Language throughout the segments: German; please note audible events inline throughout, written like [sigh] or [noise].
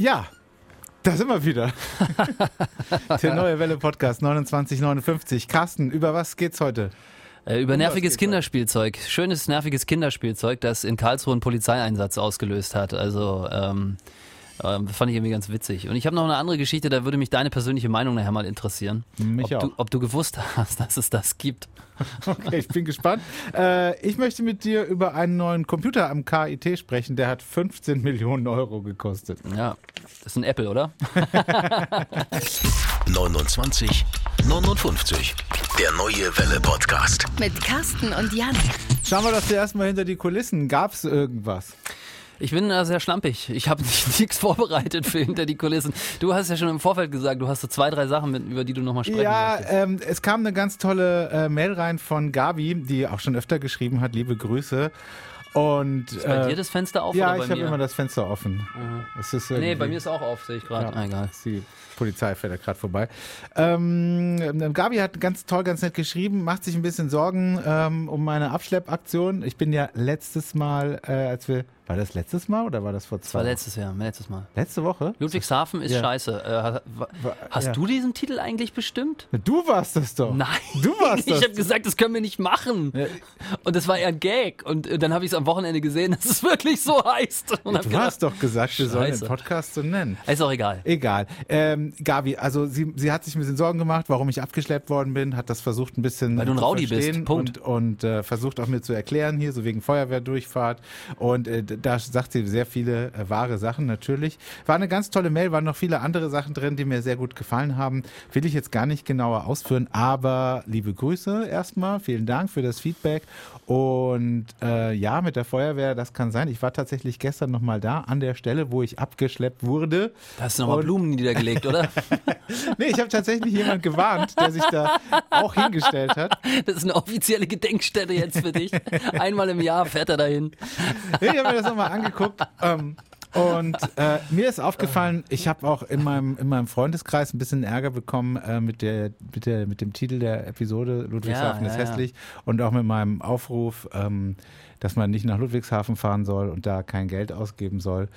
Ja, da sind wir wieder. [laughs] Der neue Welle Podcast 2959. Carsten, über was geht's heute? Äh, über nerviges Kinderspielzeug. Schönes, nerviges Kinderspielzeug, das in Karlsruhe einen Polizeieinsatz ausgelöst hat. Also, ähm, ähm, fand ich irgendwie ganz witzig. Und ich habe noch eine andere Geschichte, da würde mich deine persönliche Meinung nachher mal interessieren. Mich ob, auch. Du, ob du gewusst hast, [laughs] dass es das gibt. Okay, ich bin gespannt. Äh, ich möchte mit dir über einen neuen Computer am KIT sprechen. Der hat 15 Millionen Euro gekostet. Ja, das ist ein Apple, oder? [laughs] 29 59. Der neue Welle Podcast. Mit Carsten und Jan. Schauen wir doch zuerst mal hinter die Kulissen. Gab es irgendwas? Ich bin äh, sehr schlampig. Ich habe [laughs] nichts vorbereitet für hinter die Kulissen. Du hast ja schon im Vorfeld gesagt, du hast so zwei, drei Sachen, mit, über die du nochmal sprechen Ja, ähm, es kam eine ganz tolle äh, Mail rein von Gabi, die auch schon öfter geschrieben hat. Liebe Grüße. Und, Ist bei äh, dir das Fenster auf ja, ich habe immer das Fenster offen. Ist nee, bei mir ist auch auf, sehe ich gerade. Ja, egal. Die Polizei fährt ja gerade vorbei. Ähm, Gabi hat ganz toll, ganz nett geschrieben, macht sich ein bisschen Sorgen ähm, um meine Abschleppaktion. Ich bin ja letztes Mal, äh, als wir, war das letztes Mal oder war das vor Das zwei war Wochen? letztes Jahr, letztes Mal. Letzte Woche? Ludwigshafen ist Ja. scheiße. Äh, hast ja. du diesen Titel eigentlich bestimmt? Du warst das doch. Nein. Du warst [laughs] Ich das. habe gesagt, das können wir nicht machen. Ja. Und das war eher ein Gag. Und äh, dann habe ich es am Wochenende gesehen, [laughs] dass es wirklich so heißt. Und Du gedacht, hast doch gesagt, wir sollen den. Podcast so nennen. Ist auch egal. Egal. Ähm, Gabi, also sie, sie hat sich ein bisschen Sorgen gemacht, warum ich abgeschleppt worden bin, hat das versucht ein bisschen Weil du ein zu Rowdy bist. Punkt. und, und äh, versucht auch mir zu erklären, hier so wegen Feuerwehrdurchfahrt. Und äh, da sagt sie sehr viele äh, wahre Sachen natürlich. War eine ganz tolle Mail, waren noch viele andere Sachen drin, die mir sehr gut gefallen haben. Will ich jetzt gar nicht genauer ausführen, aber liebe Grüße erstmal. Vielen Dank für das Feedback. Und äh, ja, mit der Feuerwehr, das kann sein. Ich war tatsächlich gestern nochmal da an der Stelle, wo ich abgeschleppt wurde. Da hast du nochmal Blumen niedergelegt, oder? [laughs] Nee, ich habe tatsächlich jemand gewarnt, der sich da auch hingestellt hat. Das ist eine offizielle Gedenkstätte jetzt für dich. [laughs] Einmal im Jahr fährt er dahin. Nee, ich habe mir das nochmal angeguckt. Ähm, und äh, mir ist aufgefallen, ich habe auch in meinem, in meinem Freundeskreis ein bisschen Ärger bekommen äh, mit, der, mit, der, mit dem Titel der Episode Ludwigshafen Ja, ist ja, ja. hässlich und auch mit meinem Aufruf, ähm, dass man nicht nach Ludwigshafen fahren soll und da kein Geld ausgeben soll.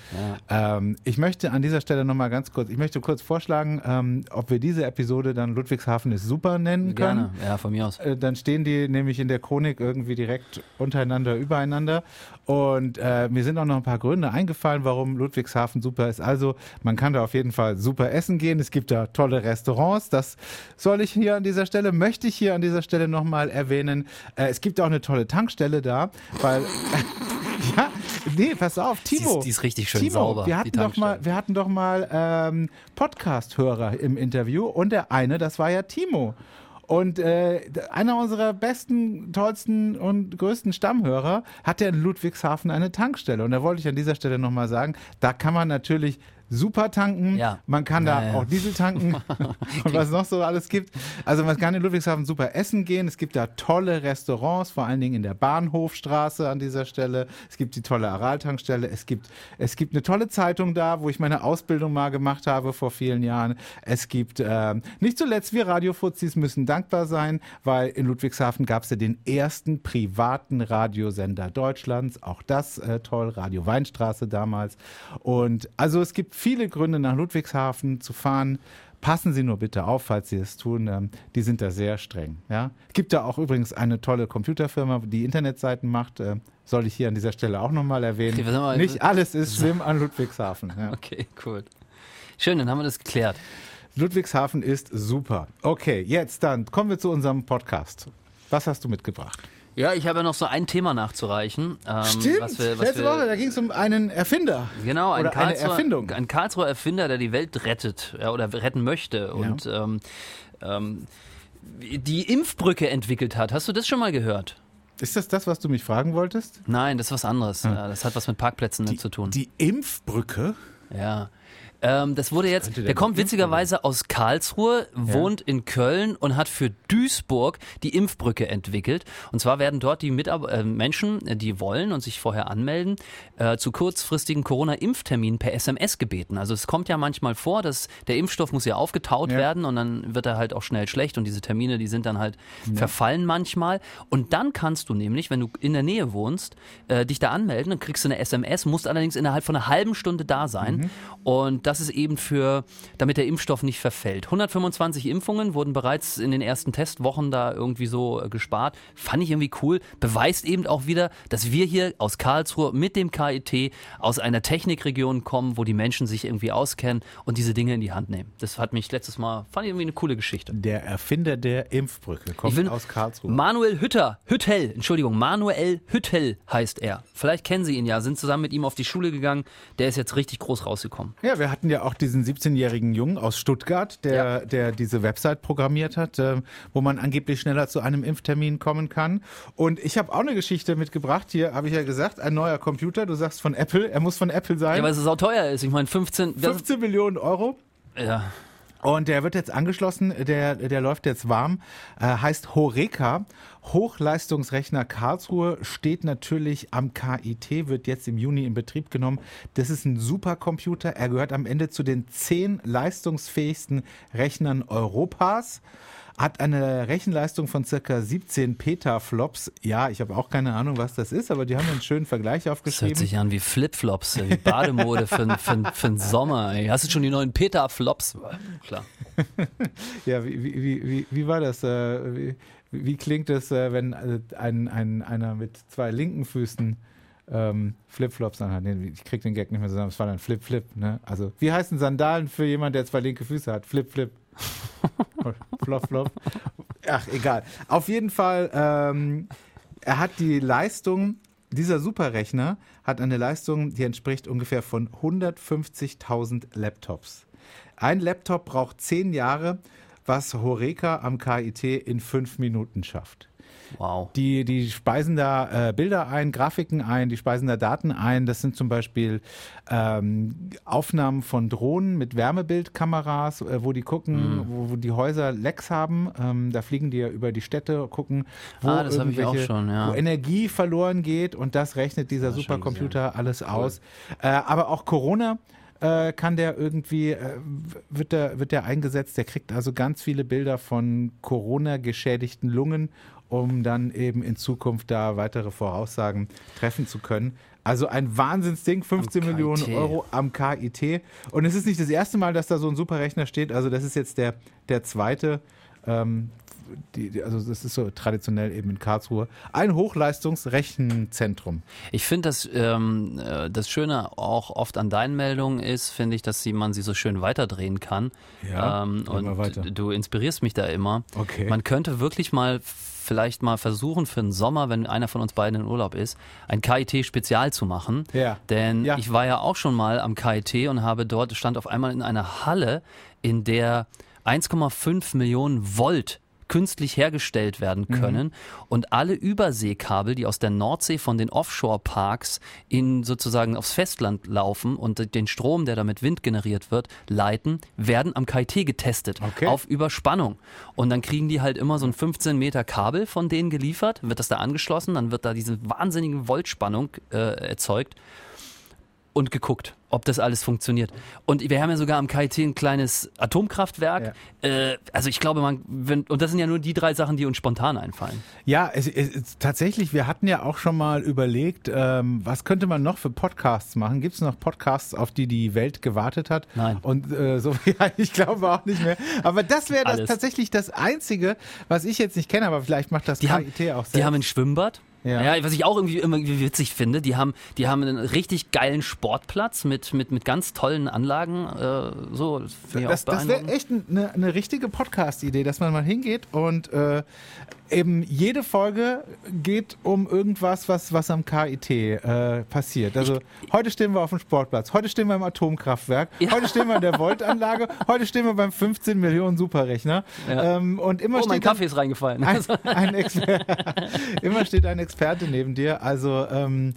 Ähm, ich möchte an dieser Stelle nochmal ganz kurz, ich möchte kurz vorschlagen, ähm, ob wir diese Episode dann Ludwigshafen ist super nennen können. Gerne. Ja, von mir aus. Äh, dann stehen die nämlich in der Chronik irgendwie direkt untereinander, übereinander. Und äh, mir sind auch noch ein paar Gründe eingefallen, warum Ludwigshafen super ist. Also man kann da auf jeden Fall super essen gehen. Es gibt da tolle Restaurants. Das soll ich hier an dieser Stelle, möchte ich hier an dieser Stelle nochmal erwähnen. Äh, es gibt auch eine tolle Tankstelle da, weil [laughs] ja, nee, pass auf, Timo. ist- die ist richtig schön Timo, sauber, Wir die hatten doch mal, wir hatten doch mal ähm, Podcast-Hörer im Interview und der eine, das war ja Timo. Und äh, einer unserer besten, tollsten und größten Stammhörer hat ja in Ludwigshafen eine Tankstelle. Und da wollte ich an dieser Stelle nochmal sagen, da kann man natürlich super tanken, Ja. man kann Ja, da ja. auch Diesel tanken [laughs] [laughs] und was noch so alles gibt. Also man kann in Ludwigshafen super essen gehen. Es gibt da tolle Restaurants, vor allen Dingen in der Bahnhofstraße an dieser Stelle. Es gibt die tolle Aral-Tankstelle. Es gibt, es gibt eine tolle Zeitung da, wo ich meine Ausbildung mal gemacht habe vor vielen Jahren. Es gibt ähm, nicht zuletzt, wir Radiofuzis müssen dankbar sein, weil in Ludwigshafen gab es ja den ersten privaten Radiosender Deutschlands. Auch das äh, toll, Radio Weinstraße damals. Und also es gibt viele Gründe nach Ludwigshafen zu fahren. Passen Sie nur bitte auf, falls Sie es tun. Ähm, die sind da sehr streng. Ja? Gibt da auch übrigens eine tolle Computerfirma, die Internetseiten macht. Äh, soll ich hier an dieser Stelle auch nochmal erwähnen. Okay, Nicht alles ist [laughs] schlimm an Ludwigshafen. Ja. Okay, cool. Schön, dann haben wir das geklärt. Ludwigshafen ist super. Okay, jetzt dann kommen wir zu unserem Podcast. Was hast du mitgebracht? Ja, ich habe ja noch so ein Thema nachzureichen. Ähm, Was wir, was Letzte wir, Woche, da ging es um einen Erfinder. Genau, ein Oder eine Erfindung. ein Karlsruher Erfinder, der die Welt rettet ja, oder retten möchte und ähm, ähm, die Impfbrücke entwickelt hat. Hast du das schon mal gehört? Ist das das, was du mich fragen wolltest? Nein, das ist was anderes. Ja, Das hat was mit Parkplätzen zu tun. Die Impfbrücke? Ja. Ähm, das wurde jetzt, der kommt witzigerweise aus Karlsruhe, wohnt in Köln und hat für Duisburg die Impfbrücke entwickelt. Und zwar werden dort die Mitab äh, Menschen, äh, die wollen und sich vorher anmelden, äh, zu kurzfristigen Corona-Impfterminen per SMS gebeten. Also es kommt ja manchmal vor, dass der Impfstoff muss ja aufgetaut Ja. werden und dann wird er halt auch schnell schlecht und diese Termine, die sind dann halt verfallen manchmal. Und dann kannst du nämlich, wenn du in der Nähe wohnst, äh, dich da anmelden, dann kriegst du eine SMS, musst allerdings innerhalb von einer halben Stunde da sein. Und das das ist eben für, damit der Impfstoff nicht verfällt. 125 Impfungen wurden bereits in den ersten Testwochen da irgendwie so äh, gespart. Fand ich irgendwie cool. Beweist eben auch wieder, dass wir hier aus Karlsruhe mit dem KIT aus einer Technikregion kommen, wo die Menschen sich irgendwie auskennen und diese Dinge in die Hand nehmen. Das hat mich letztes Mal, fand ich irgendwie eine coole Geschichte. Der Erfinder der Impfbrücke kommt will, aus Karlsruhe. Manuel Hütter, Hüttel, Entschuldigung, Manuel Hüttel heißt er. Vielleicht kennen Sie ihn ja, sind zusammen mit ihm auf die Schule gegangen. Der ist jetzt richtig groß rausgekommen. Ja, wir hatten ja auch diesen 17-jährigen Jungen aus Stuttgart, der, ja. der diese Website programmiert hat, äh, wo man angeblich schneller zu einem Impftermin kommen kann. Und ich habe auch eine Geschichte mitgebracht. Hier habe ich ja gesagt, ein neuer Computer. Du sagst von Apple. Er muss von Apple sein. Ja, weil es auch teuer ist. Ich meine, 15, 15 Millionen Euro. Ja. Und der wird jetzt angeschlossen, der, der läuft jetzt warm, äh, heißt Horeca. Hochleistungsrechner Karlsruhe steht natürlich am KIT, wird jetzt im Juni in Betrieb genommen. Das ist ein Supercomputer. Er gehört am Ende zu den zehn leistungsfähigsten Rechnern Europas hat eine Rechenleistung von circa 17 Petaflops. Ja, ich habe auch keine Ahnung, was das ist, aber die haben einen schönen Vergleich aufgeschrieben. Das hört sich an wie Flipflops, wie Bademode für, für, für den Sommer. Ey. Hast du schon die neuen Petaflops? Klar. [laughs] ja, wie, wie, wie, wie war das? Äh, wie, wie klingt es, äh, wenn äh, ein, ein, einer mit zwei linken Füßen ähm, Flipflops anhat? Nee, ich krieg den Gag nicht mehr zusammen. Es war dann Flip-Flip. Ne? Also, wie heißen Sandalen für jemanden, der zwei linke Füße hat? Flip-Flip. [laughs] flop, flop. Ach, egal. Auf jeden Fall, ähm, er hat die Leistung, dieser Superrechner hat eine Leistung, die entspricht ungefähr von 150.000 Laptops. Ein Laptop braucht zehn Jahre, was Horeca am KIT in fünf Minuten schafft. Wow. Die, die speisen da äh, Bilder ein, Grafiken ein, die speisen da Daten ein. Das sind zum Beispiel ähm, Aufnahmen von Drohnen mit Wärmebildkameras, äh, wo die gucken, mhm. wo, wo, die Häuser Lecks haben. Ähm, da fliegen die ja über die Städte, gucken, wo, ah, irgendwelche, schon, ja. wo Energie verloren geht und das rechnet dieser das Supercomputer alles cool. aus. Äh, aber auch Corona äh, kann der irgendwie, äh, wird, der, wird der eingesetzt. Der kriegt also ganz viele Bilder von Corona-geschädigten Lungen um dann eben in Zukunft da weitere Voraussagen treffen zu können. Also ein Wahnsinnsding, 15 Millionen Euro am KIT. Und es ist nicht das erste Mal, dass da so ein Superrechner steht. Also das ist jetzt der, der zweite. Ähm, die, die, also das ist so traditionell eben in Karlsruhe, ein Hochleistungsrechenzentrum. Ich finde, dass ähm, äh, das Schöne auch oft an deinen Meldungen ist, finde ich, dass sie, man sie so schön weiterdrehen kann. Ja, ähm, und du inspirierst mich da immer. Okay. Man könnte wirklich mal vielleicht mal versuchen für den Sommer, wenn einer von uns beiden in Urlaub ist, ein KIT-Spezial zu machen. Ja. Denn ja. ich war ja auch schon mal am KIT und habe dort, stand auf einmal in einer Halle, in der 1,5 Millionen Volt künstlich hergestellt werden mhm. können. Mhm. Und alle Überseekabel, die aus der Nordsee von den Offshore-Parks in sozusagen aufs Festland laufen und den Strom, der damit Wind generiert wird, leiten, werden am KIT getestet okay. auf Überspannung. Und dann kriegen die halt immer so ein 15 Meter Kabel von denen geliefert, wird das da angeschlossen, dann wird da diese wahnsinnige Voltspannung äh, erzeugt und geguckt, ob das alles funktioniert. Und wir haben ja sogar am KIT ein kleines Atomkraftwerk. Ja. Äh, also ich glaube, man, wenn, und das sind ja nur die drei Sachen, die uns spontan einfallen. Ja, es, es, tatsächlich, wir hatten ja auch schon mal überlegt, ähm, was könnte man noch für Podcasts machen? Gibt es noch Podcasts, auf die die Welt gewartet hat? Nein. Und äh, so, [laughs] ja, ich glaube auch nicht mehr. Aber das wäre tatsächlich das Einzige, was ich jetzt nicht kenne, aber vielleicht macht das die KIT haben, auch selbst. Die haben ein Schwimmbad. Ja. ja, was ich auch irgendwie immer witzig finde, die haben, die haben einen richtig geilen Sportplatz mit, mit, mit ganz tollen Anlagen. Äh, so, das, das wäre echt eine, eine richtige Podcast-Idee, dass man mal hingeht und äh, eben jede Folge geht um irgendwas, was, was am KIT äh, passiert. Also ich, heute stehen wir auf dem Sportplatz, heute stehen wir im Atomkraftwerk, ja. heute stehen wir in der Voltanlage, [laughs] heute stehen wir beim 15 Millionen Superrechner. Ja. Ähm, und immer oh, mein Kaffee ist reingefallen. Ein, ein [laughs] immer steht ein Experte [laughs] neben dir. Also ähm,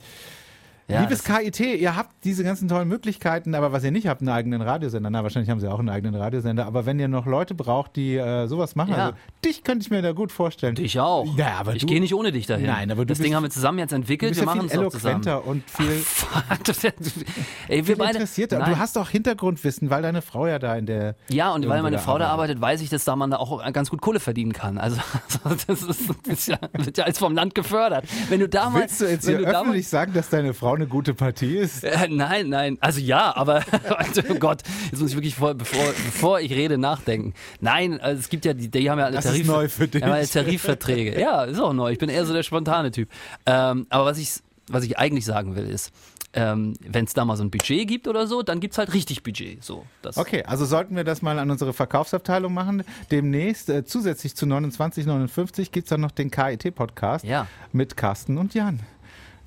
ja, Liebes KIT, ihr habt diese ganzen tollen Möglichkeiten, aber was ihr nicht habt, einen eigenen Radiosender. Na, wahrscheinlich haben sie auch einen eigenen Radiosender, aber wenn ihr noch Leute braucht, die äh, sowas machen, ja. also dich könnte ich mir da gut vorstellen. Dich auch. Ja, aber ich gehe nicht ohne dich dahin. Nein, aber du das Ding haben wir zusammen jetzt entwickelt, wir ja machen es auch zusammen. und viel, Ach, [laughs] ey, wir beide, interessierter. Du hast auch Hintergrundwissen, weil deine Frau ja da in der Ja, und weil meine Frau da arbeitet, weiß ich, dass da man da auch ganz gut Kohle verdienen kann. Also [laughs] das, ist, das ja, wird ja alles vom Land gefördert. Wenn du damals Willst du jetzt hier öffentlich sagen, dass deine Frau eine gute Partie ist? Äh, nein, nein. Also ja, aber [laughs] oh Gott, jetzt muss ich wirklich vor, bevor, bevor ich rede nachdenken. Nein, also es gibt ja, die, die haben ja alle Das Tarif, ist neu für dich. Ja, alle Tarifverträge. Ja, ist auch neu. Ich bin eher so der spontane Typ. Ähm, aber was ich, was ich eigentlich sagen will, ist, ähm, wenn es da mal so ein Budget gibt oder so, dann gibt es halt richtig Budget. So, Okay, also sollten wir das mal an unsere Verkaufsabteilung machen. Demnächst, äh, zusätzlich zu 29,59 gibt es dann noch den KIT-Podcast Ja. mit Carsten und Jan.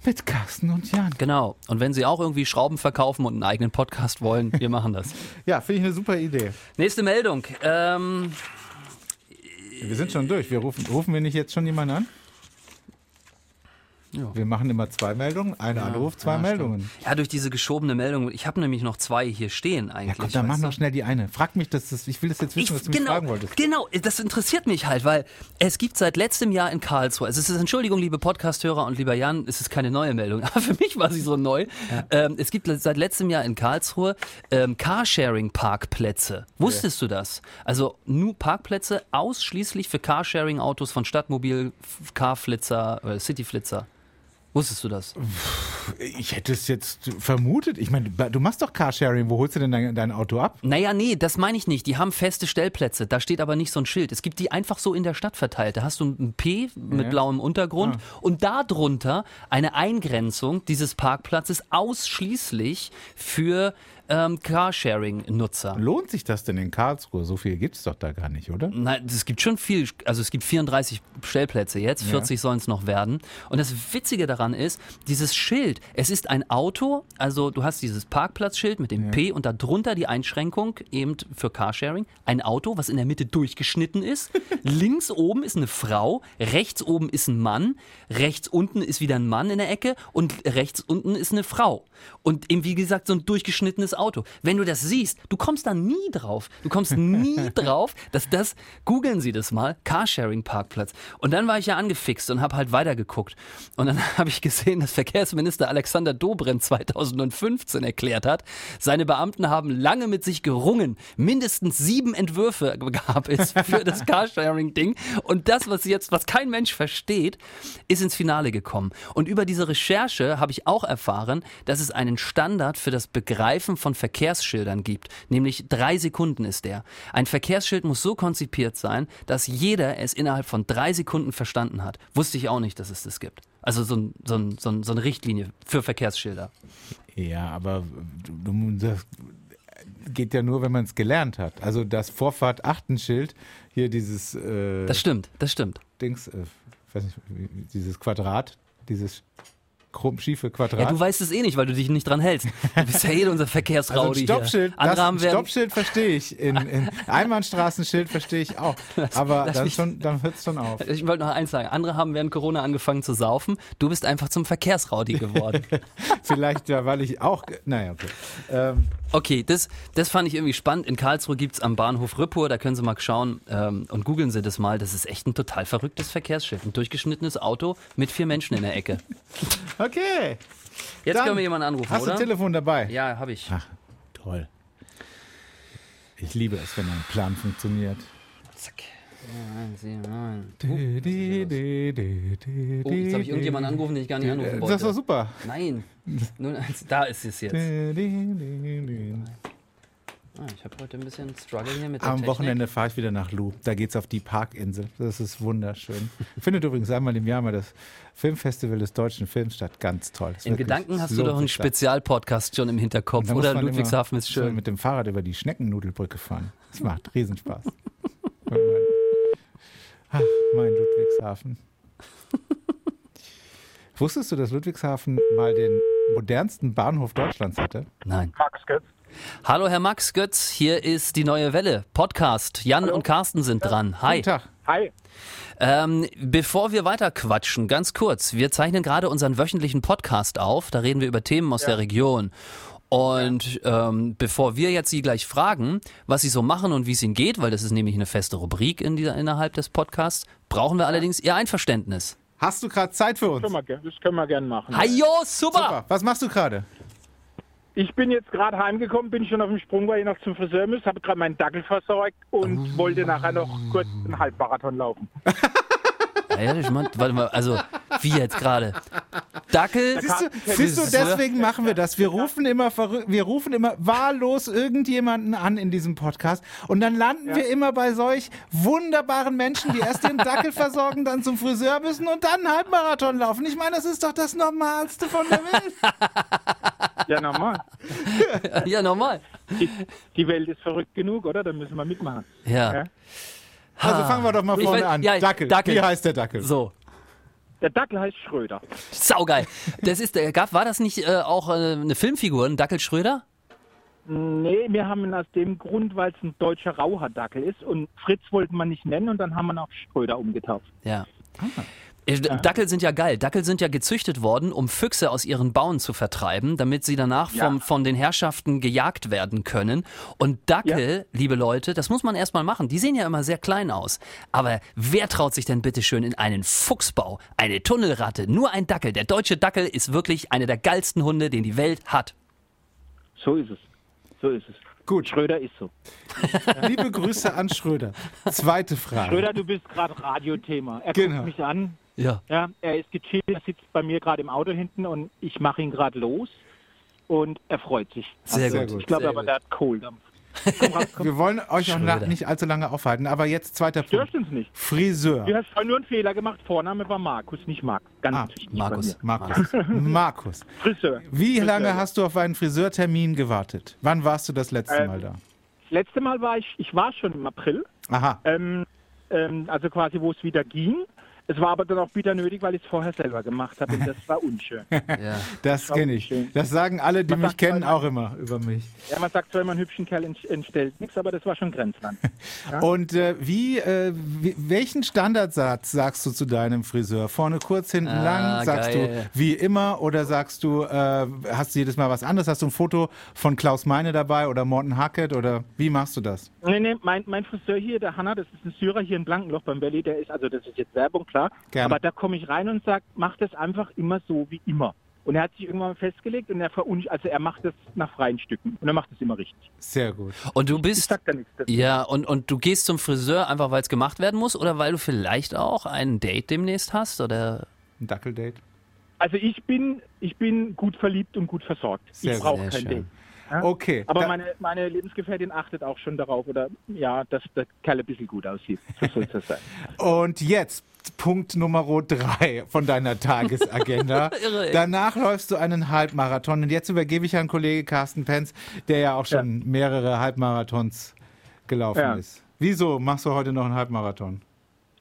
Mit Carsten und Jan. Genau. Und wenn Sie auch irgendwie Schrauben verkaufen und einen eigenen Podcast wollen, [laughs] wir machen das. Ja, finde ich eine super Idee. Nächste Meldung. Ähm, Wir sind schon durch. Wir rufen, rufen wir nicht jetzt schon jemanden an? Ja. Wir machen immer zwei Meldungen. Eine Anruf, zwei ja, Meldungen. ja, durch diese geschobene Meldung. Ich habe nämlich noch zwei hier stehen Ja, eigentlich. komm, dann mach noch schnell die eine. Frag mich das, das ich will das jetzt wissen, was du mich genau, fragen wolltest. Genau, das interessiert mich halt, weil es gibt seit letztem Jahr in Karlsruhe, also es ist, Entschuldigung, liebe Podcasthörer und lieber Jan, es ist keine neue Meldung, [laughs] aber für mich war sie so neu. Ähm, es gibt seit letztem Jahr in Karlsruhe ähm, Carsharing-Parkplätze. Wusstest du das? Also nur Parkplätze ausschließlich für Carsharing-Autos von Stadtmobil, Carflitzer, äh, Cityflitzer. Wusstest du das? Ich hätte es jetzt vermutet. Ich meine, du machst doch Carsharing. Wo holst du denn dein, dein Auto ab? Naja, nee, das meine ich nicht. Die haben feste Stellplätze. Da steht aber nicht so ein Schild. Es gibt die einfach so in der Stadt verteilt. Da hast du ein P mit Ja. blauem Untergrund Ah. und darunter eine Eingrenzung dieses Parkplatzes ausschließlich für ähm, Carsharing-Nutzer. Lohnt sich das denn in Karlsruhe? So viel gibt es doch da gar nicht, oder? Nein, es gibt schon viel, also es gibt 34 Stellplätze jetzt, 40 sollen es noch werden. Und das Witzige daran ist, dieses Schild, es ist ein Auto, also du hast dieses Parkplatzschild mit dem P und darunter die Einschränkung eben für Carsharing. Ein Auto, was in der Mitte durchgeschnitten ist. [laughs] Links oben ist eine Frau, rechts oben ist ein Mann, rechts unten ist wieder ein Mann in der Ecke und rechts unten ist eine Frau. Und eben wie gesagt so ein durchgeschnittenes Auto. Wenn du das siehst, du kommst da nie drauf. Du kommst nie [laughs] drauf, dass das, googeln Sie das mal, Carsharing-Parkplatz. Und dann war ich ja angefixt und habe halt weitergeguckt. Und dann [laughs] habe ich gesehen, dass Verkehrsminister Alexander Dobrindt 2015 erklärt hat, seine Beamten haben lange mit sich gerungen. Mindestens sieben Entwürfe [laughs] gab es für das Carsharing-Ding. Und das, was jetzt, was kein Mensch versteht, ist ins Finale gekommen. Und über diese Recherche habe ich auch erfahren, dass es einen Standard für das Begreifen von Verkehrsschildern gibt. Nämlich drei Sekunden ist der. Ein Verkehrsschild muss so konzipiert sein, dass jeder es innerhalb von drei Sekunden verstanden hat. Wusste ich auch nicht, dass es das gibt. Also so, ein, so, ein, so, ein, so eine Richtlinie für Verkehrsschilder. Ja, aber du, das geht ja nur, wenn man es gelernt hat. Also das Vorfahrt-Achtenschild, hier dieses äh, Das stimmt, das stimmt. Dings, äh, weiß nicht, dieses Quadrat, dieses schiefe Quadrat. Ja, du weißt es eh nicht, weil du dich nicht dran hältst. Du bist ja eh unser also ein Verkehrsraudi Stoppschild, das, Stoppschild verstehe ich. In, in Einbahnstraßenschild verstehe ich auch. [laughs] Aber lass dann, schon, dann hört es schon auf. Ich wollte noch eins sagen. Andere haben während Corona angefangen zu saufen. Du bist einfach zum Verkehrsraudi geworden. [laughs] Vielleicht ja, weil ich auch. Naja, okay. Ähm, Okay, das, das fand ich irgendwie spannend. In Karlsruhe gibt's am Bahnhof Rüppur, da können Sie mal schauen ähm, und googeln Sie das mal. Das ist echt ein total verrücktes Verkehrsschild. Ein durchgeschnittenes Auto mit vier Menschen in der Ecke. [laughs] okay. Jetzt Dann können wir jemanden anrufen, Hast du oder? ein Telefon dabei? Ja, habe ich. Ach, toll. Ich liebe es, wenn ein Plan funktioniert. Zack. Oh, jetzt habe ich irgendjemanden angerufen, den ich gar nicht anrufen wollte. Das war super. Nein. Nun, da ist es jetzt. Ah, ich habe heute ein bisschen Struggle hier mit der Am Technik. Wochenende fahre ich wieder nach Lu. Da geht's auf die Parkinsel. Das ist wunderschön. [laughs] Findet übrigens einmal im Jahr mal das Filmfestival des deutschen Films statt. Ganz toll. Ist In Gedanken hast es du doch einen. Spezialpodcast schon im Hinterkopf, oder? Ludwigshafen immer ist schön. mit dem Fahrrad über die Schneckennudelbrücke fahren. Das macht [laughs] Riesenspaß. Ach, mein Ludwigshafen. [laughs] Wusstest du, dass Ludwigshafen mal den modernsten Bahnhof Deutschlands hatte? Nein. Max Götz. Hallo, Herr Max Götz, hier ist die neue Welle. Podcast. Jan und Carsten sind dran. Hi. Guten Tag. Hi. Ähm, bevor wir weiter quatschen, ganz kurz. Wir zeichnen gerade unseren wöchentlichen Podcast auf. Da reden wir über Themen aus der Region. Und ähm, bevor wir jetzt Sie gleich fragen, was Sie so machen und wie es Ihnen geht, weil das ist nämlich eine feste Rubrik in dieser, innerhalb des Podcasts, brauchen wir allerdings Ihr Einverständnis. Hast du gerade Zeit für uns? Können wir, das können wir gerne machen. Hajo, super! Super. Was machst du gerade? Ich bin jetzt gerade heimgekommen, bin schon auf dem Sprung, weil ich noch zum Friseur muss, habe gerade meinen Dackel versorgt und wollte nachher noch kurz einen Halbmarathon laufen. [laughs] Ja, ich mein, warte mal, also wie jetzt gerade? Dackel? Siehst du, siehst du, deswegen machen wir das. Wir rufen immer wir rufen immer wahllos irgendjemanden an in diesem Podcast und dann landen wir immer bei solch wunderbaren Menschen, die erst den Dackel versorgen, dann zum Friseur müssen und dann einen Halbmarathon laufen. Ich meine, das ist doch das Normalste von der Welt. [laughs] Ja, normal. [laughs] Ja, normal. Die, die Welt ist verrückt genug, oder? Da müssen wir mitmachen. Ja. Ja. Also fangen wir doch mal vorne weiß- an. ja, Dackel. Dackel. Wie heißt der Dackel? So. Der Dackel heißt Schröder. Saugeil. Das ist, äh, gab, war das nicht äh, auch äh, eine Filmfigur, ein Dackel Schröder? Nee, wir haben ihn aus dem Grund, weil es ein deutscher Rauhardackel ist und Fritz wollten wir nicht nennen und dann haben wir ihn auf Schröder umgetauft. Ja. Äh, Dackel sind ja geil. Dackel sind ja gezüchtet worden, um Füchse aus ihren Bauen zu vertreiben, damit sie danach Ja. vom, von den Herrschaften gejagt werden können. Und Dackel, liebe Leute, das muss man erstmal machen. Die sehen ja immer sehr klein aus. Aber wer traut sich denn bitte schön in einen Fuchsbau, eine Tunnelratte, nur ein Dackel? Der deutsche Dackel ist wirklich einer der geilsten Hunde, den die Welt hat. So ist es. So ist es. Gut. Schröder ist so. [laughs] Liebe Grüße an Schröder. Zweite Frage. Schröder, du bist gerade Radiothema. Er Genau. guckt mich an. Ja. Ja, er ist gechillt, er sitzt bei mir gerade im Auto hinten und ich mache ihn gerade los und er freut sich. Sehr Sehr gut. Ich glaube aber, gut. der hat Kohldampf. [laughs] Komm raus, komm. Wir wollen euch auch Schröder. na- nicht allzu lange aufhalten, aber jetzt zweiter Punkt. uns nicht. Friseur. Du hast vorhin nur einen Fehler gemacht. Vorname war Markus, nicht Marc. Ganz Ah, wichtig. Markus. Markus. [laughs] Markus. Friseur. Wie Friseur, lange ja. hast du auf einen Friseurtermin gewartet? Wann warst du das letzte Ähm, Mal da? Das letzte Mal war ich, ich war schon im April, Aha. ähm, ähm, also quasi, wo es wieder ging. Es war aber dann auch wieder nötig, weil ich es vorher selber gemacht habe und das war unschön. [laughs] Ja. Das kenne ich. Das sagen alle, die Man mich kennen, auch immer über mich. ja, man sagt zwar immer, einen hübschen Kerl ent- entstellt nichts, aber das war schon Grenzland. [laughs] Und äh, wie, äh, wie, welchen Standardsatz sagst du zu deinem Friseur? Vorne kurz, hinten Ah, lang? Sagst geil. du wie immer oder sagst du, äh, hast du jedes Mal was anderes? Hast du ein Foto von Klaus Meine dabei oder Morten Hackett oder wie machst du das? Nee, nee, mein, mein Friseur hier, der Hanna, das ist ein Syrer hier in Blankenloch beim Valley, der ist, also das ist jetzt Werbung, klar. Gerne. Aber da komme ich rein und sage, mach das einfach immer so wie immer. Und er hat sich irgendwann festgelegt und er verunsch also er macht das nach freien Stücken und er macht das immer richtig. Sehr gut. Und du Ich bist sag da nichts dazu. Ja, und, und du gehst zum Friseur einfach, weil es gemacht werden muss oder weil du vielleicht auch ein Date demnächst hast? Oder? Ein Dackeldate. Also ich bin, ich bin gut verliebt und gut versorgt. Sehr ich brauche kein schön. Date. Ja? Okay. Aber meine, meine Lebensgefährtin achtet auch schon darauf, oder ja, dass der Kerl ein bisschen gut aussieht. So soll sein. [laughs] Und jetzt Punkt Nummer drei von deiner Tagesagenda. [laughs] Danach läufst du einen Halbmarathon. Und jetzt übergebe ich an Kollege Carsten Penz, der ja auch schon mehrere Halbmarathons gelaufen Ja. ist. Wieso machst du heute noch einen Halbmarathon?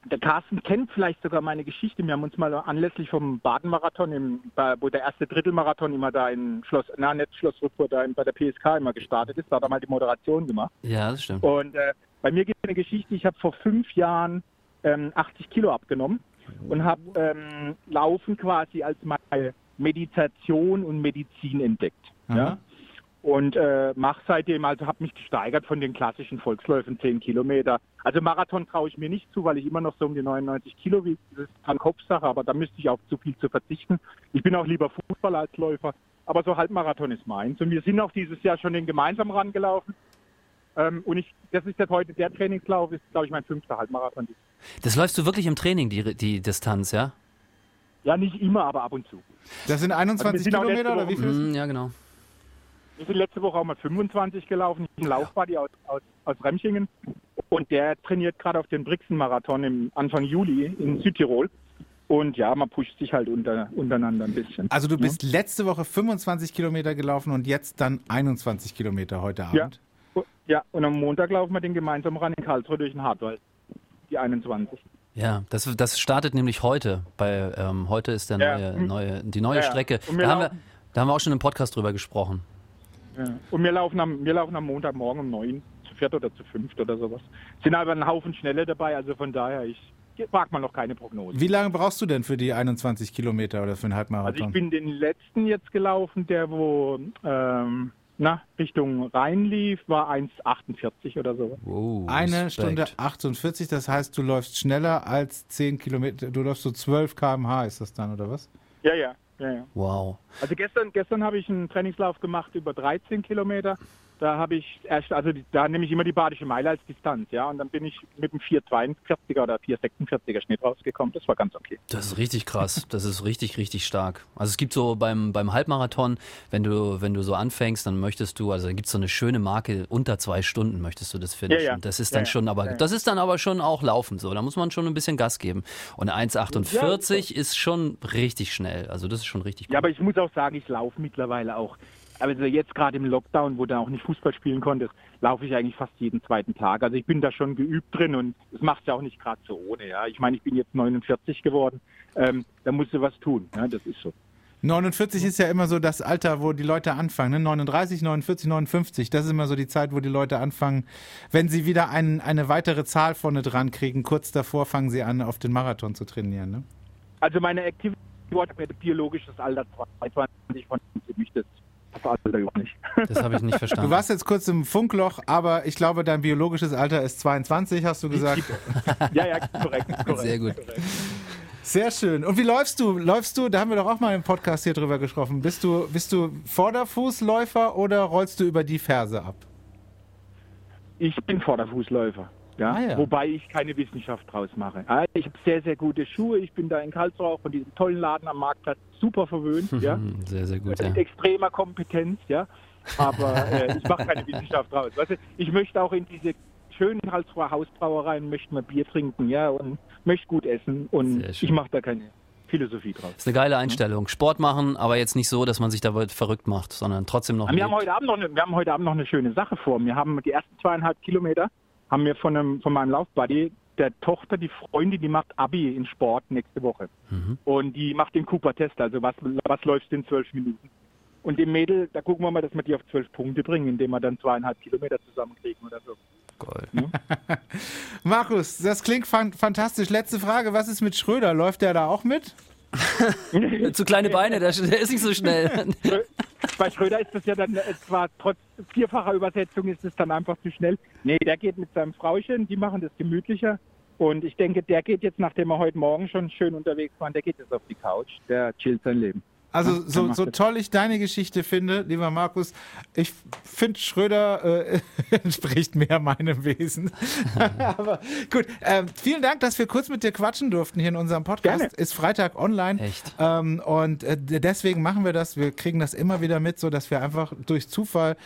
Der Carsten kennt vielleicht sogar meine Geschichte. Wir haben uns mal anlässlich vom Baden-Marathon, im- wo der erste Drittelmarathon immer da in Schloss, na nicht Schloss Rückfurt, da bei der PSK immer gestartet ist, da hat er mal die Moderation gemacht. Ja, das stimmt. Und äh, bei mir gibt es eine Geschichte, ich habe vor fünf Jahren ähm, 80 Kilo abgenommen und habe ähm, Laufen quasi als meine Meditation und Medizin entdeckt. Ja? Und äh, mache seitdem, also habe mich gesteigert von den klassischen Volksläufen 10 Kilometer. Also Marathon traue ich mir nicht zu, weil ich immer noch so um die 99 Kilo wiege. Das ist eine Kopfsache, aber da müsste ich auf zu viel zu verzichten. Ich bin auch lieber Fußballer als Läufer. Aber so Halbmarathon ist meins. Und wir sind auch dieses Jahr schon den gemeinsam rangelaufen. Ähm, und ich, das ist jetzt heute der Trainingslauf, ist glaube ich mein fünfter Halbmarathon. Das läufst du wirklich im Training, die, die Distanz, ja? Ja, nicht immer, aber ab und zu. Das sind 21 Also auch Kilometer oder wie viel? Mhm, ja, genau. Wir sind letzte Woche auch mal 25 gelaufen. Ich bin ein Laufbuddy aus, aus, aus Remschingen. Und der trainiert gerade auf den Brixen-Marathon im Anfang Juli in Südtirol. Und ja, man pusht sich halt unter, untereinander ein bisschen. Also du bist letzte Woche 25 Kilometer gelaufen und jetzt dann 21 Kilometer heute Ja. Abend. Ja, und am Montag laufen wir den gemeinsam ran in Karlsruhe durch den Hartwald. Die 21. Ja, das, das startet nämlich heute. Bei, ähm, heute ist der Ja. neue, neue, die neue Ja, ja. Strecke. Da haben, wir, da haben wir auch schon im Podcast drüber gesprochen. Ja. Und wir laufen, am, wir laufen am Montagmorgen um 9, zu viert oder zu fünft oder sowas. Sind aber ein Haufen Schnelle dabei, also von daher, ich wag mal noch keine Prognose. Wie lange brauchst du denn für die 21 Kilometer oder für einen Also Halbmarathon? ich bin den letzten jetzt gelaufen, der wo ähm, na, Richtung Rhein lief, war 1,48 oder so. Wow, Eine Respekt. Stunde 48, das heißt, du läufst schneller als 10 Kilometer, du läufst so 12 km/h, ist das dann, oder was? Ja, ja, ja, ja. Wow. Also gestern, gestern habe ich einen Trainingslauf gemacht über 13 Kilometer da habe ich erst, also da nehme ich immer die Badische Meile als Distanz, ja, und dann bin ich mit einem 442er oder 446er Schnitt rausgekommen. Das war ganz okay. Das ist richtig krass. Das ist richtig, richtig stark. Also es gibt so beim, beim Halbmarathon, wenn du, wenn du so anfängst, dann möchtest du, also da gibt es so eine schöne Marke, unter zwei Stunden möchtest du das finishen. Ja, ja. Das ist dann ja, schon, aber das ist dann aber schon auch laufen so. Da muss man schon ein bisschen Gas geben. Und 1,48 ist schon richtig schnell. Also das ist schon richtig gut. Ja, aber ich muss auch sagen, ich laufe mittlerweile auch also jetzt gerade im Lockdown, wo du auch nicht Fußball spielen konntest, laufe ich eigentlich fast jeden zweiten Tag. Also ich bin da schon geübt drin und es macht ja auch nicht gerade so ohne. Ja, ich meine, ich bin jetzt 49 geworden, ähm, da musst du was tun. Ja, das ist so. 49 ist ja immer so das Alter, wo die Leute anfangen. Ne? 39, 49, 59. Das ist immer so die Zeit, wo die Leute anfangen, wenn sie wieder ein, eine weitere Zahl vorne dran kriegen. Kurz davor fangen sie an, auf den Marathon zu trainieren. Ne? Also meine Activity biologisches Alter 22 von ziemlich das das habe ich nicht [laughs] verstanden. Du warst jetzt kurz im Funkloch, aber ich glaube, dein biologisches Alter ist 22, hast du gesagt. [laughs] ja, ja, korrekt. [laughs] korrekt Sehr gut. Sehr schön. Und wie läufst du? Läufst du, da haben wir doch auch mal im Podcast hier drüber gesprochen. Bist du, bist du Vorderfußläufer oder rollst du über die Ferse ab? Ich bin Vorderfußläufer. Ja? Ah, ja. Wobei ich keine Wissenschaft draus mache. Ah, ich habe sehr, sehr gute Schuhe. Ich bin da in Karlsruhe auch von diesem tollen Laden am Marktplatz super verwöhnt. ja? [laughs] Sehr, sehr gut. Mit ja. extremer Kompetenz, ja. Aber [laughs] äh, ich mache keine Wissenschaft draus. Weißt du, ich möchte auch in diese schönen Karlsruher Hausbrauereien, möchte mal Bier trinken, ja, und möchte gut essen. Und ich mache da keine Philosophie draus. Das ist eine geile Einstellung. Sport machen, aber jetzt nicht so, dass man sich da verrückt macht, sondern trotzdem noch. Wir haben, heute Abend noch eine, wir haben heute Abend noch eine schöne Sache vor. Wir haben die ersten zweieinhalb Kilometer haben wir von, einem, von meinem Laufbuddy der Tochter, die Freundin, die macht Abi in Sport nächste Woche. Mhm. Und die macht den Cooper-Test, also was, was läufst du in zwölf Minuten. Und dem Mädel, da gucken wir mal, dass wir die auf zwölf Punkte bringen, indem wir dann zweieinhalb Kilometer zusammenkriegen oder so. Goal. [laughs] Ne? Markus, das klingt fantastisch. Letzte Frage, was ist mit Schröder? Läuft der da auch mit? Zu kleine Beine, der, ist nicht so schnell. [laughs] Bei Schröder ist das ja dann äh, zwar trotz vierfacher Übersetzung ist es dann einfach zu schnell. Nee, der geht mit seinem Frauchen, die machen das gemütlicher. Und ich denke, der geht jetzt, nachdem er heute Morgen schon schön unterwegs war, der geht jetzt auf die Couch, der chillt sein Leben. Also so, so toll ich deine Geschichte finde, lieber Markus, ich finde Schröder äh, [laughs] entspricht mehr meinem Wesen. [laughs] Aber gut, ähm, vielen Dank, dass wir kurz mit dir quatschen durften hier in unserem Podcast. Gerne. Ist Freitag online. Echt? Ähm, und äh, deswegen machen wir das. Wir kriegen das immer wieder mit, so dass wir einfach durch Zufall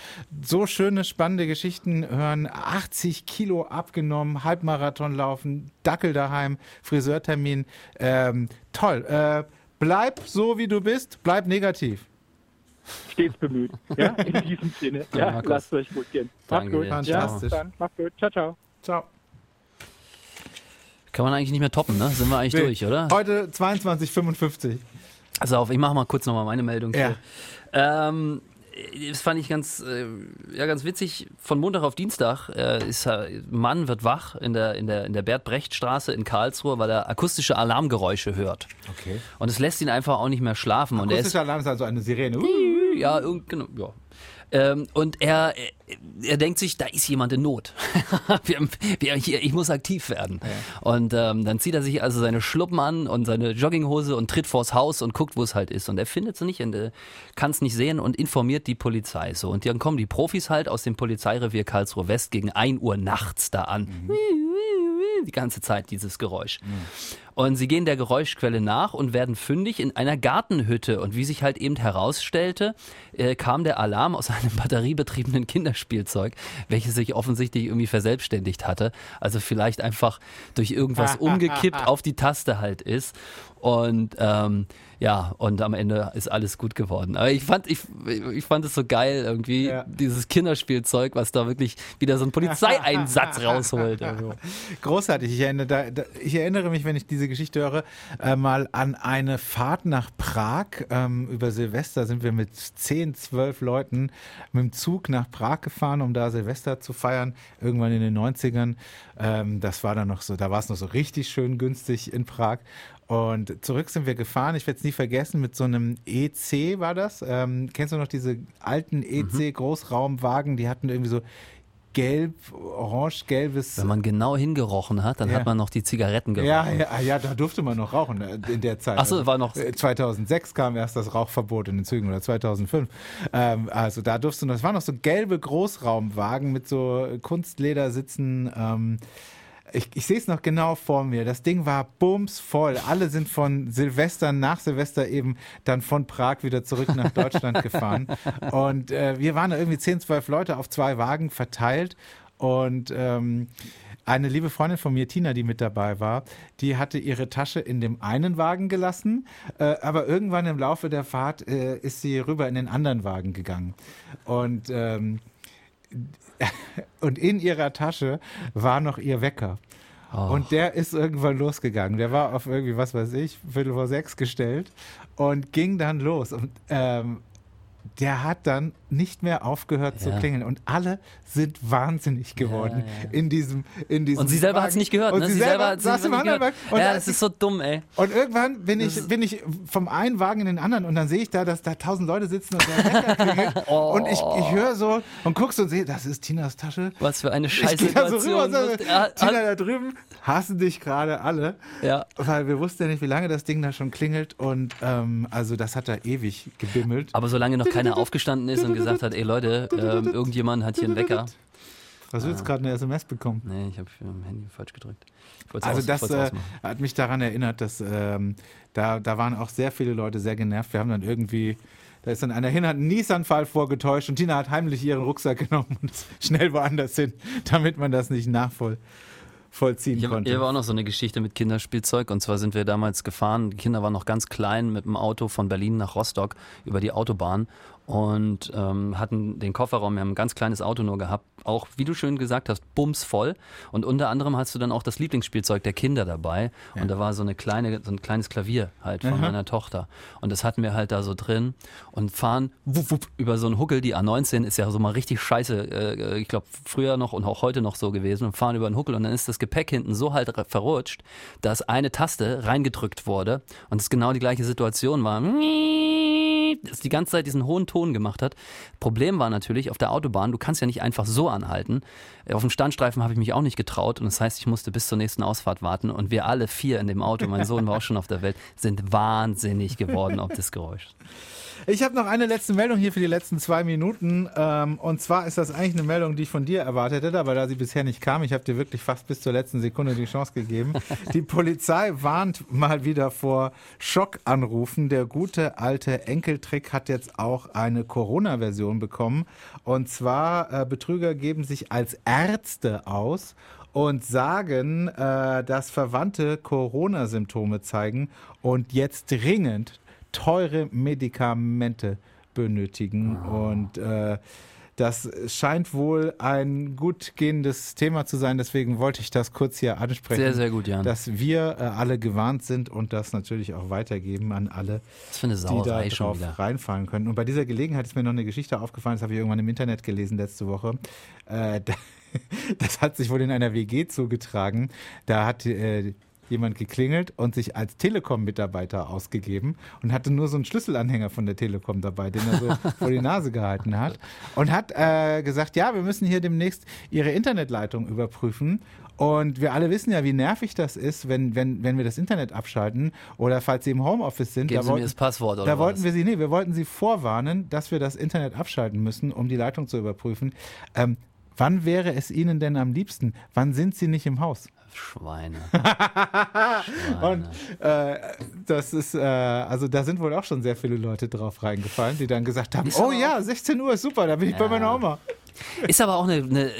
so schöne, spannende Geschichten hören. 80 Kilo abgenommen, Halbmarathon laufen, Dackel daheim, Friseurtermin. Ähm, toll. Äh, bleib so, wie du bist, bleib negativ. Stets bemüht. Ja, in diesem Sinne. [laughs] Ja, ja lasst euch gut gehen. Macht's gut. Fantastisch. Ja, dann. Macht's gut. Ciao, ciao. Ciao. Kann man eigentlich nicht mehr toppen, ne? Sind wir eigentlich nee. durch, oder? Heute 22,55. Also auf, ich mache mal kurz nochmal meine Meldung. Ja. Ähm, das fand ich ganz, äh, ja, ganz witzig. Von Montag auf Dienstag äh, ist ein Mann wird wach in der, in der, in der Bert-Brecht-Straße in Karlsruhe, weil er akustische Alarmgeräusche hört. Okay. Und es lässt ihn einfach auch nicht mehr schlafen. Akustischer Alarm ist also eine Sirene. Ja, genau, ja. Ähm, und er, er denkt sich, da ist jemand in Not. [laughs] wir, wir, hier, ich muss aktiv werden. Ja. Und ähm, dann zieht er sich also seine Schluppen an und seine Jogginghose und tritt vors Haus und guckt, wo es halt ist. Und er findet es nicht, kann es nicht sehen und informiert die Polizei so. Und dann kommen die Profis halt aus dem Polizeirevier Karlsruhe West gegen 1 Uhr nachts da an. Mhm die ganze Zeit dieses Geräusch. Mhm. Und sie gehen der Geräuschquelle nach und werden fündig in einer Gartenhütte. Und wie sich halt eben herausstellte, äh, kam der Alarm aus einem [laughs] batteriebetriebenen Kinderspielzeug, welches sich offensichtlich irgendwie verselbstständigt hatte. Also vielleicht einfach durch irgendwas [laughs] umgekippt auf die Taste halt ist. Und ähm, ja, und am Ende ist alles gut geworden. Aber ich fand, ich, ich fand es so geil, irgendwie, ja. dieses Kinderspielzeug, was da wirklich wieder so einen Polizeieinsatz [laughs] rausholt. Also. Großartig. Ich erinnere, ich erinnere mich, wenn ich diese Geschichte höre, äh, mal an eine Fahrt nach Prag. Ähm, über Silvester sind wir mit 10, 12 Leuten mit dem Zug nach Prag gefahren, um da Silvester zu feiern, irgendwann in den 90ern. Ähm, das war dann noch so, da war es noch so richtig schön günstig in Prag. Und zurück sind wir gefahren. Ich werde es nie vergessen, mit so einem EC war das. Ähm, kennst du noch diese alten EC-Großraumwagen? Die hatten irgendwie so gelb, orange-gelbes. Wenn man genau hingerochen hat, dann Ja. hat man noch die Zigaretten gerochen. Ja, ja, ja, da durfte man noch rauchen äh, in der Zeit. Ach so, war noch- äh, 2006 kam erst das Rauchverbot in den Zügen oder 2005. Ähm, also da durfte du noch, es waren noch so gelbe Großraumwagen mit so Kunstledersitzen. Ähm, ich, ich sehe es noch genau vor mir. Das Ding war bumsvoll. Alle sind von Silvester nach Silvester eben dann von Prag wieder zurück nach Deutschland [laughs] gefahren. Und äh, wir waren da irgendwie 10, 12 Leute auf zwei Wagen verteilt. Und ähm, eine liebe Freundin von mir, Tina, die mit dabei war, die hatte ihre Tasche in dem einen Wagen gelassen, äh, aber irgendwann im Laufe der Fahrt äh, ist sie rüber in den anderen Wagen gegangen. Und ähm, [laughs] und in ihrer Tasche war noch ihr Wecker. Und der ist irgendwann losgegangen. Der war auf irgendwie, was weiß ich, Viertel vor sechs gestellt und ging dann los. Und ähm, der hat dann nicht mehr aufgehört zu Ja. klingeln. Und alle sind wahnsinnig geworden ja, ja. in diesem in diesem Und sie selber hat es nicht gehört. Und ne? sie, selber saß hat's im. Wagen. Und ja, da- das ist so dumm, ey. und irgendwann bin ich, bin ich vom einen Wagen in den anderen und dann sehe ich da, dass da tausend Leute sitzen und der Wecker klingelt. [laughs] Und ich, ich höre so und guckst und sehe, das ist Tinas Tasche. Was für eine Ich scheiß gehe da so rüber und sage, Tina, da drüben hassen dich gerade alle. ja. Weil wir wussten ja nicht, wie lange das Ding da schon klingelt. Und ähm, also das hat da ewig gebimmelt. Aber solange noch keiner aufgestanden ist und gesagt hat, ey Leute, ähm, irgendjemand hat hier einen Wecker. Hast du jetzt gerade eine SMS bekommen? Nee, ich habe am Handy falsch gedrückt. Also aus- das äh, hat mich daran erinnert, dass ähm, da, da waren auch sehr viele Leute sehr genervt. Wir haben dann irgendwie, da ist dann einer hin, hat einen Niesanfall vorgetäuscht und Tina hat heimlich ihren Rucksack [laughs] genommen und schnell woanders hin, damit man das nicht nachvoll vollziehen Ich habe konnte. hab auch noch so eine Geschichte mit Kinderspielzeug. Und zwar sind wir damals gefahren. Die Kinder waren noch ganz klein mit dem Auto von Berlin nach Rostock über die Autobahn und ähm, hatten den Kofferraum. Wir haben ein ganz kleines Auto nur gehabt. Auch, wie du schön gesagt hast, bumsvoll. Und unter anderem hast du dann auch das Lieblingsspielzeug der Kinder dabei. Und da war so eine kleine, so ein kleines Klavier halt von meiner Tochter. Und das hatten wir halt da so drin und fahren wupp, wupp, über so einen Huckel. Die A19 ist ja so mal richtig scheiße. Äh, ich glaube, früher noch und auch heute noch so gewesen. Und fahren über einen Huckel und dann ist das Gepäck hinten so halt verrutscht, dass eine Taste reingedrückt wurde und es genau die gleiche Situation war. Das die ganze Zeit diesen hohen Ton gemacht hat. Problem war natürlich auf der Autobahn, du kannst ja nicht einfach so anhalten. Auf dem Standstreifen habe ich mich auch nicht getraut und das heißt, ich musste bis zur nächsten Ausfahrt warten und wir alle vier in dem Auto, mein Sohn war auch schon auf der Welt, sind wahnsinnig geworden auf das Geräusch. Ich habe noch eine letzte Meldung hier für die letzten zwei Minuten. Ähm, und zwar ist das eigentlich eine Meldung, die ich von dir erwartet hätte, aber da sie bisher nicht kam, ich habe dir wirklich fast bis zur letzten Sekunde die Chance gegeben. [laughs] Die Polizei warnt mal wieder vor Schockanrufen. Der gute alte Enkeltrick hat jetzt auch eine Corona-Version bekommen. Und zwar, äh, Betrüger geben sich als Ärzte aus und sagen, äh, dass Verwandte Corona-Symptome zeigen und jetzt dringend teure Medikamente benötigen. Und äh, das scheint wohl ein gut gehendes Thema zu sein. Deswegen wollte ich das kurz hier ansprechen. Sehr, sehr gut, Jan. Dass wir äh, alle gewarnt sind und das natürlich auch weitergeben an alle, die da drauf reinfallen können. Und bei dieser Gelegenheit ist mir noch eine Geschichte aufgefallen, das habe ich irgendwann im Internet gelesen letzte Woche. Äh, da, [laughs] das hat sich wohl in einer WG zugetragen. Da hat äh, jemand geklingelt und sich als Telekom-Mitarbeiter ausgegeben und hatte nur so einen Schlüsselanhänger von der Telekom dabei, den er so [laughs] vor die Nase gehalten hat. Und hat äh, gesagt, ja, wir müssen hier demnächst Ihre Internetleitung überprüfen. Und wir alle wissen ja, wie nervig das ist, wenn, wenn, wenn wir das Internet abschalten oder falls Sie im Homeoffice sind. Geben da Sie mir das Passwort oder da wollten was? wir sie, nee, wir wollten sie vorwarnen, dass wir das Internet abschalten müssen, um die Leitung zu überprüfen. Ähm, wann wäre es Ihnen denn am liebsten? Wann sind Sie nicht im Haus? [laughs] Schweine. Und äh, das ist, äh, also da sind wohl auch schon sehr viele Leute drauf reingefallen, die dann gesagt haben, Ist oh ja, 16 Uhr ist super, da bin ich bei Ja. meiner Oma. Ist aber auch eine, eine,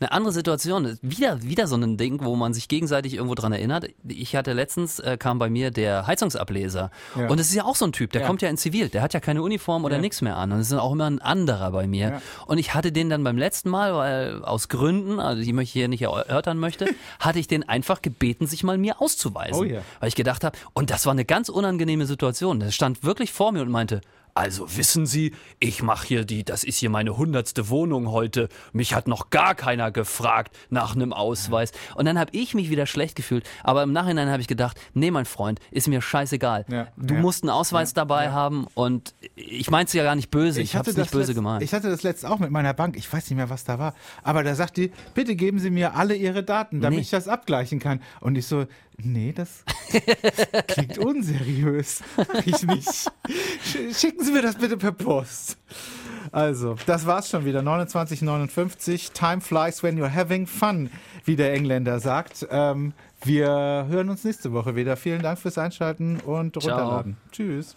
eine andere Situation. Wieder, wieder so ein Ding, wo man sich gegenseitig irgendwo dran erinnert. Ich hatte letztens, äh, kam bei mir der Heizungsableser. Ja. Und es ist ja auch so ein Typ, der Ja. kommt ja in Zivil. Der hat ja keine Uniform oder Ja. nichts mehr an. Und es ist auch immer ein anderer bei mir. Und ich hatte den dann beim letzten Mal, weil aus Gründen, also die ich hier nicht erörtern möchte, [laughs] hatte ich den einfach gebeten, sich mal mir auszuweisen. Oh ja. Weil ich gedacht habe, und das war eine ganz unangenehme Situation. Der stand wirklich vor mir und meinte, also wissen Sie, ich mache hier die, das ist hier meine hundertste Wohnung heute. Mich hat noch gar keiner gefragt nach einem Ausweis. Und dann habe ich mich wieder schlecht gefühlt. Aber im Nachhinein habe ich gedacht, nee, mein Freund, ist mir scheißegal. Ja, du ja. musst einen Ausweis Ja, dabei ja. haben und ich meinte es ja gar nicht böse. Ich, habe es nicht böse letzt- gemeint. Ich hatte das letzte auch mit meiner Bank. Ich weiß nicht mehr, was da war. Aber da sagt die, bitte geben Sie mir alle Ihre Daten, damit Nee. ich das abgleichen kann. Und ich so, nee, das [laughs] klingt unseriös. Mach ich nicht. Sch- Schicken Sie mir das bitte per Post. Also, das war's schon wieder. 29,59. Time flies when you're having fun, wie der Engländer sagt. Ähm, wir hören uns nächste Woche wieder. Vielen Dank fürs Einschalten und Ciao. runterladen. Tschüss.